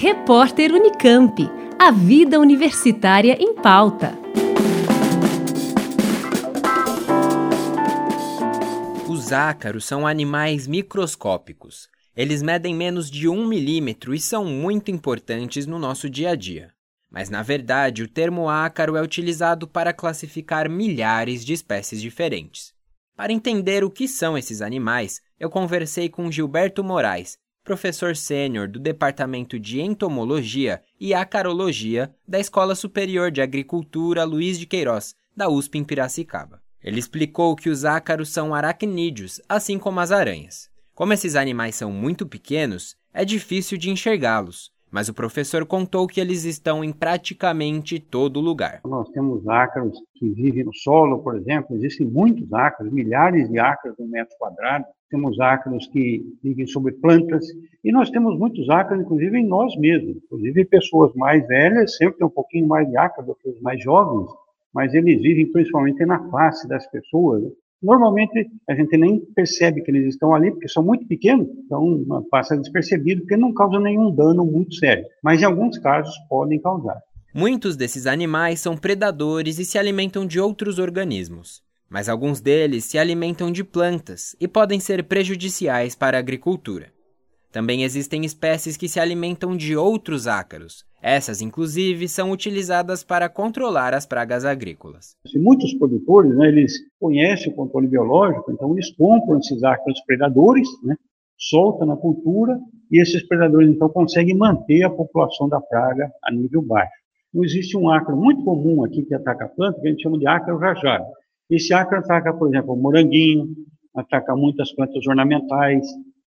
Repórter Unicamp. A vida universitária em pauta. Os ácaros são animais microscópicos. Eles medem menos de um milímetro e são muito importantes no nosso dia a dia. Mas, na verdade, o termo ácaro é utilizado para classificar milhares de espécies diferentes. Para entender o que são esses animais, eu conversei com Gilberto Moraes, professor sênior do Departamento de Entomologia e Acarologia da Escola Superior de Agricultura Luiz de Queiroz, da USP em Piracicaba. Ele explicou que os ácaros são aracnídeos, assim como as aranhas. Como esses animais são muito pequenos, é difícil de enxergá-los, mas o professor contou que eles estão em praticamente todo lugar. Nós temos ácaros que vivem no solo, por exemplo, existem muitos ácaros, milhares de ácaros no metro quadrado. Temos ácaros que vivem sobre plantas e nós temos muitos ácaros, inclusive em nós mesmos. Inclusive pessoas mais velhas sempre tem um pouquinho mais de ácaro do que os mais jovens, mas eles vivem principalmente na face das pessoas. Normalmente a gente nem percebe que eles estão ali, porque são muito pequenos, então passa despercebido, porque não causa nenhum dano muito sério. Mas em alguns casos podem causar. Muitos desses animais são predadores e se alimentam de outros organismos. Mas alguns deles se alimentam de plantas e podem ser prejudiciais para a agricultura. Também existem espécies que se alimentam de outros ácaros. Essas, inclusive, são utilizadas para controlar as pragas agrícolas. Muitos produtores, né, eles conhecem o controle biológico, então eles compram esses ácaros predadores, né, soltam na cultura e esses predadores então conseguem manter a população da praga a nível baixo. Então, existe um ácaro muito comum aqui que ataca a planta, que a gente chama de ácaro rajado. Esse ácaro ataca, por exemplo, o moranguinho, ataca muitas plantas ornamentais,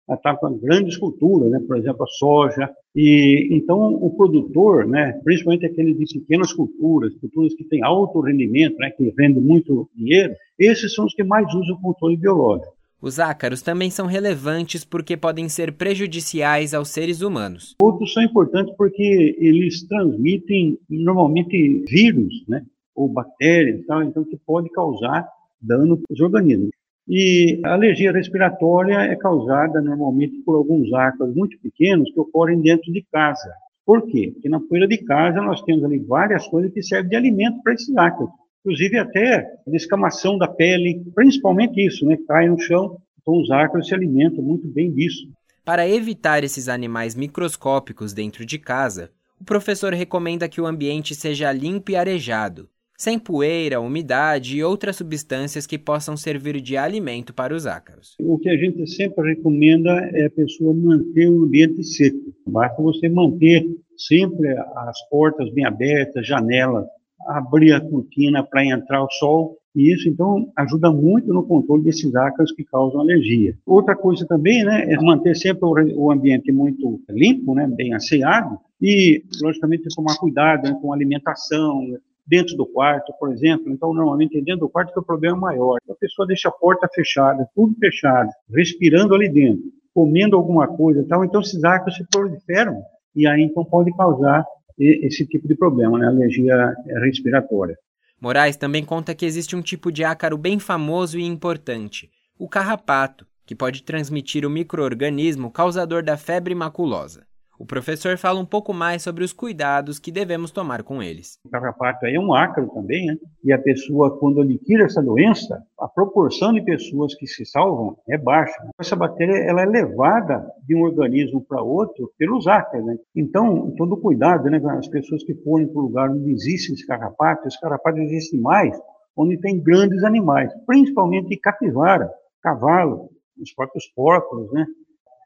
ataca grandes culturas, né? por exemplo, a soja. E então o produtor, né, principalmente aqueles de pequenas culturas, culturas que têm alto rendimento, né, que rendem muito dinheiro, esses são os que mais usam o controle biológico. Os ácaros também são relevantes porque podem ser prejudiciais aos seres humanos. Outros são importantes porque eles transmitem normalmente vírus, né, ou bactérias, então que pode causar dano aos organismos. E a alergia respiratória é causada normalmente por alguns ácaros muito pequenos que ocorrem dentro de casa. Por quê? Porque na poeira de casa nós temos ali várias coisas que servem de alimento para esses ácaros. Inclusive até a descamação da pele, principalmente isso, né? Cai no chão, então os ácaros se alimentam muito bem disso. Para evitar esses animais microscópicos dentro de casa, o professor recomenda que o ambiente seja limpo e arejado, sem poeira, umidade e outras substâncias que possam servir de alimento para os ácaros. O que a gente sempre recomenda é a pessoa manter o ambiente seco. Basta você manter sempre as portas bem abertas, janelas, abrir a cortina para entrar o sol e isso, então, ajuda muito no controle desses ácaros que causam alergia. Outra coisa também, né, é manter sempre o ambiente muito limpo, né, bem asseado, e, logicamente, tomar cuidado né, com alimentação, dentro do quarto, por exemplo. Então, normalmente, dentro do quarto que o problema maior. A pessoa deixa a porta fechada, tudo fechado, respirando ali dentro, comendo alguma coisa e tal. Então, esses ácaros se proliferam e aí, então, pode causar esse tipo de problema, né? alergia respiratória. Moraes também conta que existe um tipo de ácaro bem famoso e importante, o carrapato, que pode transmitir o microorganismo causador da febre maculosa. O professor fala um pouco mais sobre os cuidados que devemos tomar com eles. O carrapato é um ácaro também, né? E a pessoa, quando adquire essa doença, a proporção de pessoas que se salvam é baixa. Essa bactéria ela é levada de um organismo para outro pelos ácaros, né? Então, todo cuidado, né? As pessoas que forem para o lugar onde existe esse carrapato, esse carrapato existe mais onde tem grandes animais, principalmente capivara, cavalo, os próprios porcos, né?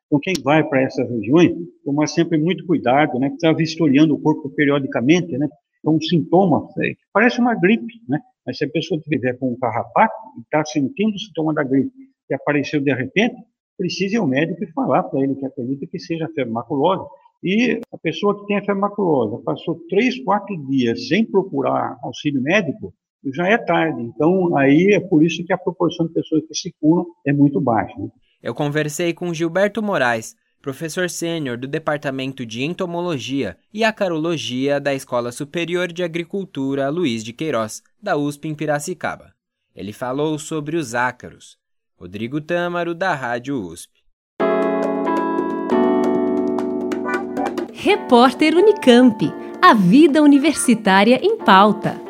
Então, quem vai para essas regiões, tomar sempre muito cuidado, né? Está vistoriando o corpo periodicamente, né? Então, um sintoma, é, parece uma gripe, né? Mas se a pessoa estiver com um carrapato e está sentindo o sintoma da gripe que apareceu de repente, precisa ir ao médico e falar para ele que acredita que seja febre maculosa. E a pessoa que tem a febre maculosa passou três, quatro dias sem procurar auxílio médico, já é tarde. Então, aí é por isso que a proporção de pessoas que se curam é muito baixa. Né? Eu conversei com Gilberto Moraes, professor sênior do Departamento de Entomologia e Acarologia da Escola Superior de Agricultura Luiz de Queiroz, da USP em Piracicaba. Ele falou sobre os ácaros. Rodrigo Tâmaro, da Rádio USP. Repórter Unicamp. A vida universitária em pauta.